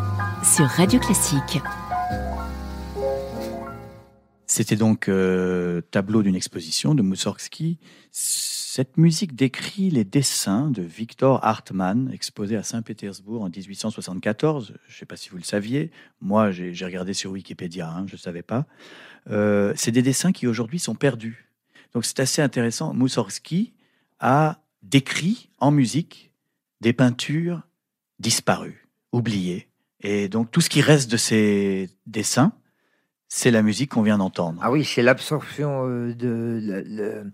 Speaker 1: sur Radio Classique.
Speaker 2: C'était donc euh, tableau d'une exposition de Mussorgsky. Cette musique décrit les dessins de Victor Hartmann, exposé à Saint-Pétersbourg en 1874. Je ne sais pas si vous le saviez. Moi, j'ai regardé sur Wikipédia, hein, je ne savais pas. Euh, c'est des dessins qui aujourd'hui sont perdus. Donc c'est assez intéressant. Mussorgsky a décrit en musique des peintures disparues oublié. Et donc tout ce qui reste de ces dessins, c'est la musique qu'on vient d'entendre.
Speaker 3: Ah oui, c'est l'absorption euh, de,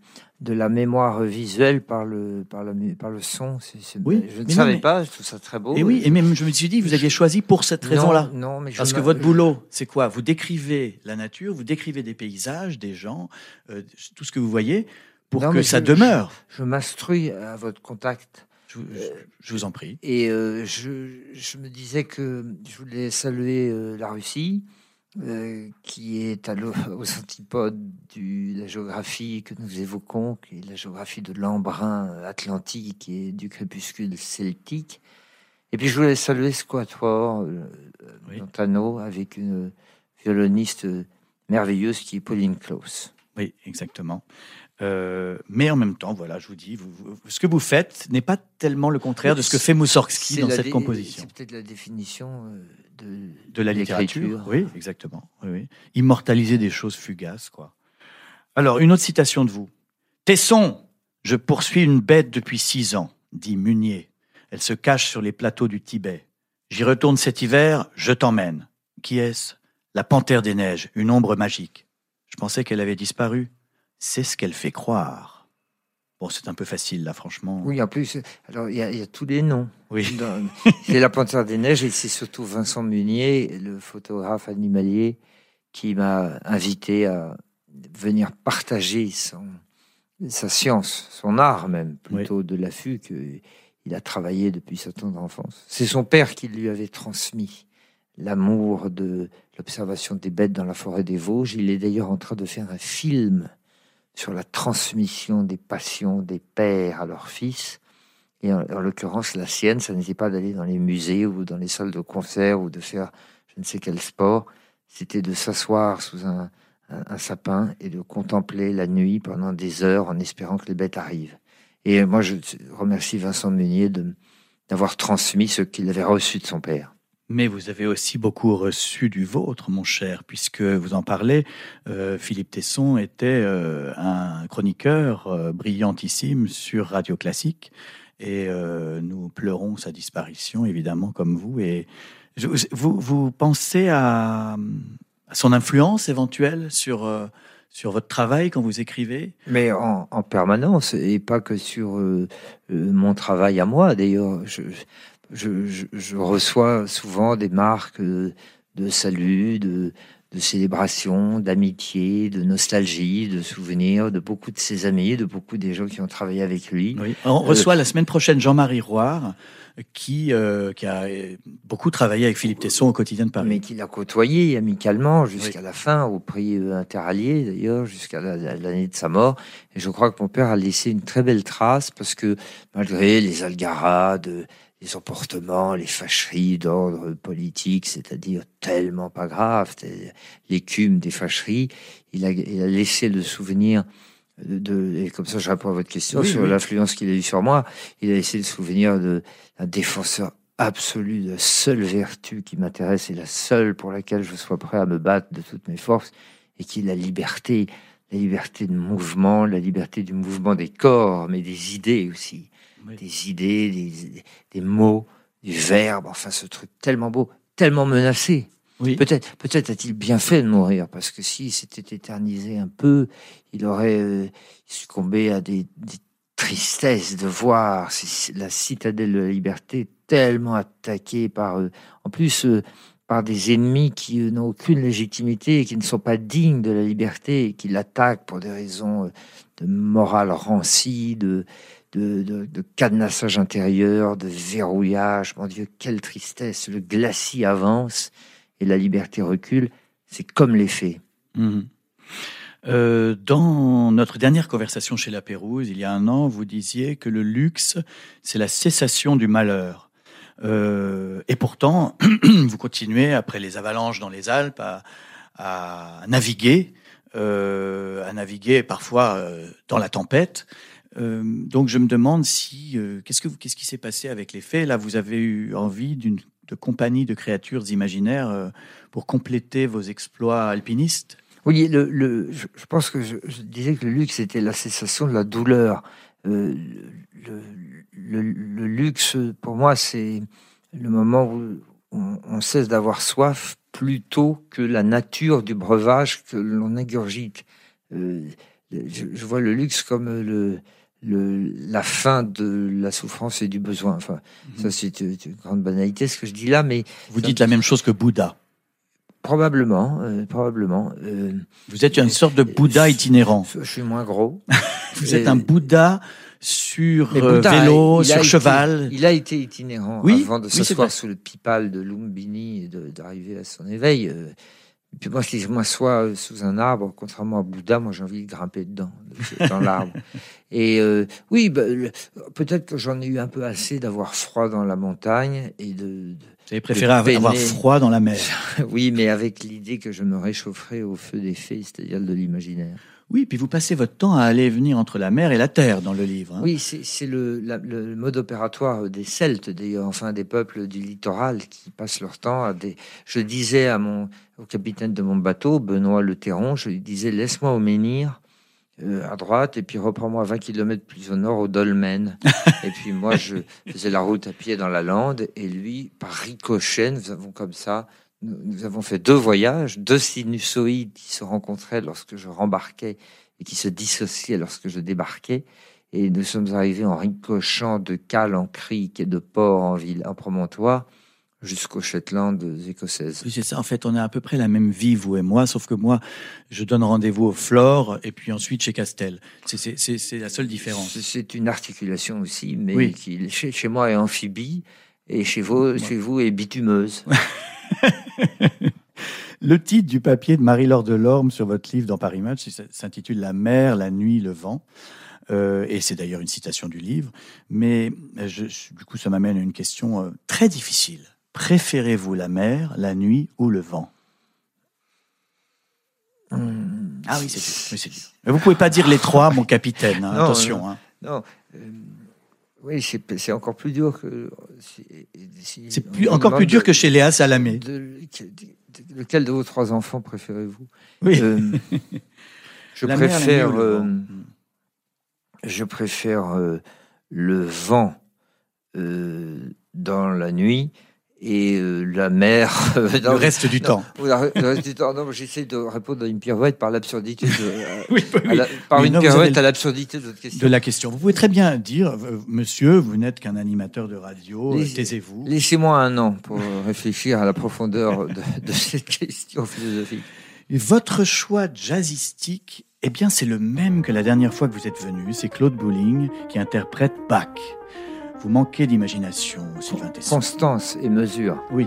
Speaker 3: de, la mémoire visuelle par le, par par le son.
Speaker 2: oui,
Speaker 3: je ne savais pas, je trouve ça très beau.
Speaker 2: Et oui, et même je me suis dit, vous aviez choisi pour cette raison-là.
Speaker 3: Non, mais
Speaker 2: Parce que votre boulot, c'est quoi? Vous décrivez la nature, vous décrivez des paysages, des gens, euh, tout ce que vous voyez, pour que ça demeure.
Speaker 3: Je, je m'instruis à votre contact.
Speaker 2: Je, vous en prie.
Speaker 3: Et euh, je, me disais que je voulais saluer euh, la Russie, euh, qui est à aux antipodes de la géographie que nous évoquons, qui est la géographie de l'embrun atlantique et du crépuscule celtique. Et puis je voulais saluer Squator, Montano, avec une violoniste merveilleuse qui est Pauline Klaus.
Speaker 2: Oui, exactement. Euh, mais en même temps, voilà, je vous dis, ce que vous faites n'est pas tellement le contraire de ce que fait Moussorgsky dans cette composition.
Speaker 3: C'est peut-être la définition euh, de,
Speaker 2: de la littérature. Oui, exactement. Oui, Immortaliser des choses fugaces, quoi. Alors, une autre citation de vous. Tesson, je poursuis une bête depuis six ans, dit Munier. Elle se cache sur les plateaux du Tibet. J'y retourne cet hiver, je t'emmène. Qui est-ce? La panthère des neiges, une ombre magique. Je pensais qu'elle avait disparu c'est ce qu'elle fait croire. Bon, c'est un peu facile là, franchement.
Speaker 3: Oui, en plus, alors il y, a tous les noms.
Speaker 2: Oui.
Speaker 3: C'est la Panthère des Neiges et c'est surtout Vincent Munier, le photographe animalier, qui m'a invité à venir partager son, sa science, son art même, plutôt de l'affût qu'il a travaillé depuis sa tendre enfance. C'est son père qui lui avait transmis l'amour de l'observation des bêtes dans la forêt des Vosges. Il est d'ailleurs en train de faire un film sur la transmission des passions des pères à leurs fils. Et en, l'occurrence, la sienne, ça n'était pas d'aller dans les musées ou dans les salles de concert ou de faire je ne sais quel sport, c'était de s'asseoir sous un, un, sapin et de contempler la nuit pendant des heures en espérant que les bêtes arrivent. Et moi, je remercie Vincent Meunier d'avoir transmis ce qu'il avait reçu de son père.
Speaker 2: Mais vous avez aussi beaucoup reçu du vôtre, mon cher, puisque vous en parlez. Euh, Philippe Tesson était euh, un chroniqueur euh, brillantissime sur Radio Classique, et nous pleurons sa disparition, évidemment, comme vous. Et vous, vous pensez à, son influence éventuelle sur, sur votre travail quand vous écrivez?
Speaker 3: Mais en, permanence, et pas que sur mon travail à moi. D'ailleurs, je, je, reçois souvent des marques de, salut, de, de célébration, d'amitié, de nostalgie, de souvenirs de beaucoup de ses amis, de beaucoup des gens qui ont travaillé avec lui.
Speaker 2: On reçoit la semaine prochaine Jean-Marie Roire, qui, euh, qui a beaucoup travaillé avec Philippe Tesson au quotidien de Paris.
Speaker 3: Mais qui l'a côtoyé amicalement jusqu'à la fin, au prix euh, interallié d'ailleurs, jusqu'à l'année de sa mort. Et je crois que mon père a laissé une très belle trace parce que malgré les algarades, les emportements, les fâcheries d'ordre politique, c'est-à-dire tellement pas grave, l'écume des fâcheries, il a, il a laissé le souvenir de, et comme ça je réponds à votre question sur l'influence qu'il a eu sur moi, il a essayé de souvenir d'un défenseur absolu de la seule vertu qui m'intéresse et la seule pour laquelle je sois prêt à me battre de toutes mes forces, et qui est la liberté, la liberté de mouvement, la liberté du mouvement des corps, mais des idées aussi, des idées, des, des mots, du verbe, enfin ce truc tellement beau, tellement menacé. Peut-être, a-t-il bien fait de mourir, parce que s'il s'était éternisé un peu, il aurait euh, succombé à des, tristesses de voir la citadelle de la liberté tellement attaquée par, eux. en plus, euh, par des ennemis qui euh, n'ont aucune légitimité et qui ne sont pas dignes de la liberté et qui l'attaquent pour des raisons de morale rancie, de, de, de, cadenassage intérieur, de verrouillage. Mon Dieu, quelle tristesse! Le glacis avance et la liberté recule, c'est comme les faits.
Speaker 2: Mhm. Euh, dans notre dernière conversation chez La Pérouse, il y a un an, vous disiez que le luxe, c'est la cessation du malheur. Euh, et pourtant, vous continuez, après les avalanches dans les Alpes, à, naviguer, euh, à naviguer parfois dans la tempête. Donc je me demande si qu'est-ce que qu'est-ce qui s'est passé avec les faits? Là, vous avez eu envie d'une de compagnie de créatures imaginaires euh, pour compléter vos exploits alpinistes?
Speaker 3: Oui, je, pense que je, disais que le luxe était la cessation de la douleur. Euh, le, luxe, pour moi, c'est le moment où on, cesse d'avoir soif plutôt que la nature du breuvage que l'on ingurgite. Euh, je, vois le luxe comme le, le, la fin de la souffrance et du besoin. Enfin, mhm. ça c'est une, grande banalité ce que je dis là, mais
Speaker 2: vous dites la même chose que Bouddha.
Speaker 3: Probablement, euh, probablement.
Speaker 2: Euh, vous êtes une sorte de Bouddha itinérant.
Speaker 3: Je, suis moins gros.
Speaker 2: vous êtes un Bouddha sur euh, vélo, sur cheval.
Speaker 3: il a été itinérant oui, avant de s'asseoir sous le pipal de Lumbini et d'arriver à son éveil. Et puis moi, si je m'assois sous un arbre, contrairement à Bouddha, moi j'ai envie de grimper dedans, dans l'arbre. Et euh, oui, bah, peut-être que j'en ai eu un peu assez d'avoir froid dans la montagne et de.
Speaker 2: Vous avez préféré avoir froid dans la mer.
Speaker 3: oui, mais avec l'idée que je me réchaufferais au feu des faits, c'est-à-dire de l'imaginaire.
Speaker 2: Oui, puis vous passez votre temps à aller et venir entre la mer et la terre dans le livre. Hein.
Speaker 3: Oui, c'est le, le, mode opératoire des Celtes, d'ailleurs, enfin des peuples du littoral qui passent leur temps à des. Je disais à mon au capitaine de mon bateau, Benoît Le Terron, je lui disais laisse-moi au menhir euh, à droite et puis reprends-moi 20 km plus au nord au dolmen. et puis moi je faisais la route à pied dans la lande et lui par ricochet nous avons comme ça nous, avons fait deux voyages, deux sinusoïdes qui se rencontraient lorsque je rembarquais et qui se dissociaient lorsque je débarquais. Et nous sommes arrivés en ricochant de cale en crique et de port en ville, en promontoire, jusqu'aux Shetland écossaises.
Speaker 2: Oui, c'est ça. En fait, on a à peu près la même vie, vous et moi, sauf que moi, je donne rendez-vous au Flore et puis ensuite chez Castel. C'est la seule différence.
Speaker 3: C'est une articulation aussi, mais qui, chez, chez, moi, est amphibie et chez vous, chez vous est bitumeuse.
Speaker 2: le titre du papier de Marie-Laure Delorme sur votre livre dans Paris Match s'intitule La mer, la nuit, le vent. Euh, et c'est d'ailleurs une citation du livre. Mais du coup, ça m'amène à une question euh, très difficile Préférez-vous la mer, la nuit ou le vent?
Speaker 3: Hum,
Speaker 2: Ah oui, c'est dur. Oui, dur. Mais vous pouvez pas dire les trois, mon capitaine. hein,
Speaker 3: Non,
Speaker 2: attention. hein.
Speaker 3: Non. euh, oui, c'est encore plus dur que.
Speaker 2: C'est encore plus dur que chez Léa Salamé.
Speaker 3: de- de- lequel de vos trois enfants préférez-vous?
Speaker 2: Oui.
Speaker 3: Euh, Je
Speaker 2: mer, la nuit
Speaker 3: préfère.
Speaker 2: le
Speaker 3: euh,
Speaker 2: vent?
Speaker 3: Je préfère euh, le vent euh, dans la nuit et euh, la mer euh,
Speaker 2: le reste du
Speaker 3: non,
Speaker 2: temps.
Speaker 3: le reste du temps. Non, j'essaie de répondre à une pirouette par l'absurdité de. euh,
Speaker 2: Oui,
Speaker 3: la- par
Speaker 2: Mais
Speaker 3: une
Speaker 2: non,
Speaker 3: pirouette à l'absurdité de votre question.
Speaker 2: De la question. Vous pouvez très bien dire, euh, monsieur, vous n'êtes qu'un animateur de radio, taisez-vous.
Speaker 3: Laissez-moi un an pour réfléchir à la profondeur de, de cette question philosophique.
Speaker 2: Et votre choix jazzistique, eh bien, c'est le même que la dernière fois que vous êtes venu. C'est Claude Bouling qui interprète Bach. Vous manquez d'imagination, Sylvain Tesson.
Speaker 3: Constance et mesure.
Speaker 2: Oui.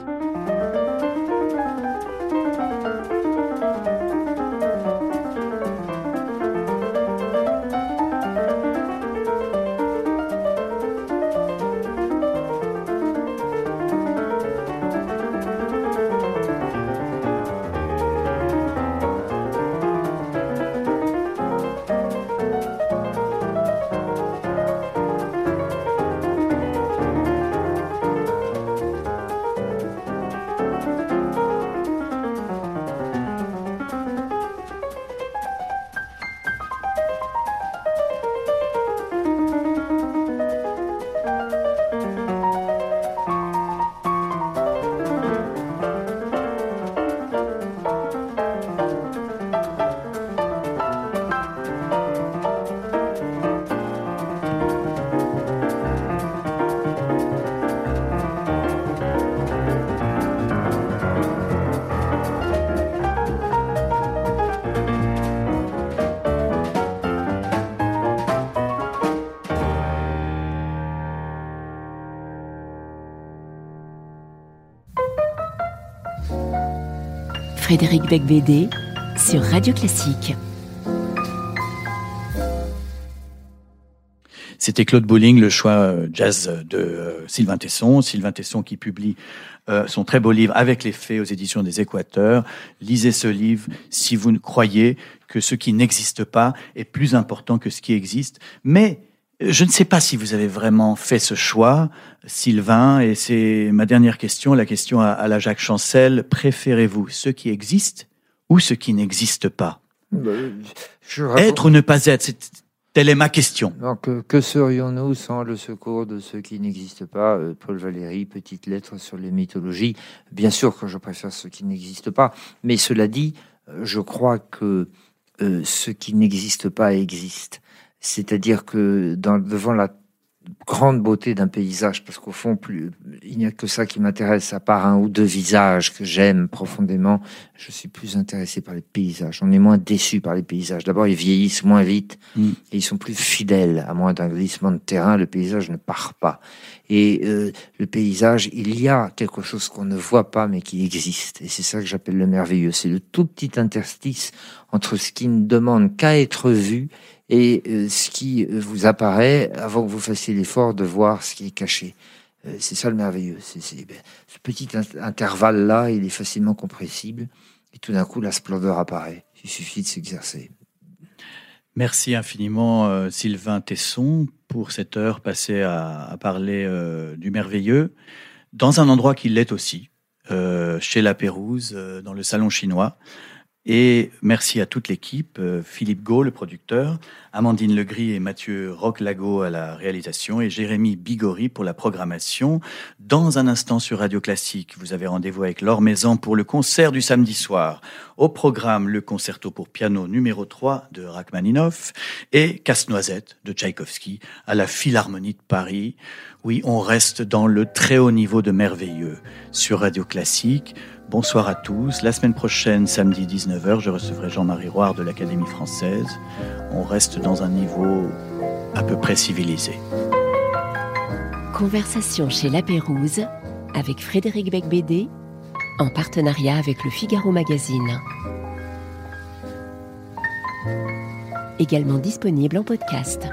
Speaker 1: Frédéric Becbédé sur Radio Classique.
Speaker 2: C'était Claude Bouling, le choix euh, jazz de euh, Sylvain Tesson. Sylvain Tesson qui publie euh, son très beau livre Avec les faits aux éditions des Équateurs. Lisez ce livre si vous ne croyez que ce qui n'existe pas est plus important que ce qui existe. Mais je ne sais pas si vous avez vraiment fait ce choix, Sylvain, et c'est ma dernière question, la question à, à la Jacques Chancel. Préférez-vous ce qui existe ou ce qui n'existe pas?
Speaker 3: Je réponds-
Speaker 2: Être ou ne pas être, c'est- telle est ma question.
Speaker 3: Donc, que, serions-nous sans le secours de ceux qui n'existent pas? Euh, Paul Valéry, petite lettre sur les mythologies. Bien sûr que je préfère ceux qui n'existent pas, mais cela dit, euh, je crois que euh, ce qui n'existe pas existe. C'est-à-dire que dans, devant la grande beauté d'un paysage, parce qu'au fond, plus, il n'y a que ça qui m'intéresse, à part un ou deux visages que j'aime profondément, je suis plus intéressé par les paysages. On est moins déçu par les paysages. D'abord, ils vieillissent moins vite
Speaker 2: Mm.
Speaker 3: et ils sont plus fidèles. À moins d'un glissement de terrain, le paysage ne part pas. Et euh, le paysage, il y a quelque chose qu'on ne voit pas mais qui existe. Et c'est ça que j'appelle le merveilleux. C'est le tout petit interstice entre ce qui ne demande qu'à être vu et euh, ce qui euh, vous apparaît avant que vous fassiez l'effort de voir ce qui est caché. Euh, c'est ça le merveilleux. Ben, ce petit in- intervalle-là, il est facilement compressible. Et tout d'un coup, la splendeur apparaît. Il suffit de s'exercer.
Speaker 2: Merci infiniment Sylvain Tesson pour cette heure passée à, parler du merveilleux dans un endroit qui l'est aussi, chez La Pérouse, dans le salon chinois. Et merci à toute l'équipe, euh, Philippe Gau, le producteur, Amandine Legris et Mathieu Roquelago à la réalisation et Jérémy Bigori pour la programmation. Dans un instant sur Radio Classique, vous avez rendez-vous avec Laure Maison pour le concert du samedi soir. Au programme, le concerto pour piano numéro 3 de Rachmaninoff et Casse-Noisette de Tchaïkovski à la Philharmonie de Paris. Oui, on reste dans le très haut niveau de merveilleux sur Radio Classique. Bonsoir à tous. La semaine prochaine, samedi 19h, je recevrai Jean-Marie Roire de l'Académie française. On reste dans un niveau à peu près civilisé.
Speaker 1: Conversation chez La Pérouse avec Frédéric Becbédé en partenariat avec le Figaro Magazine. Également disponible en podcast.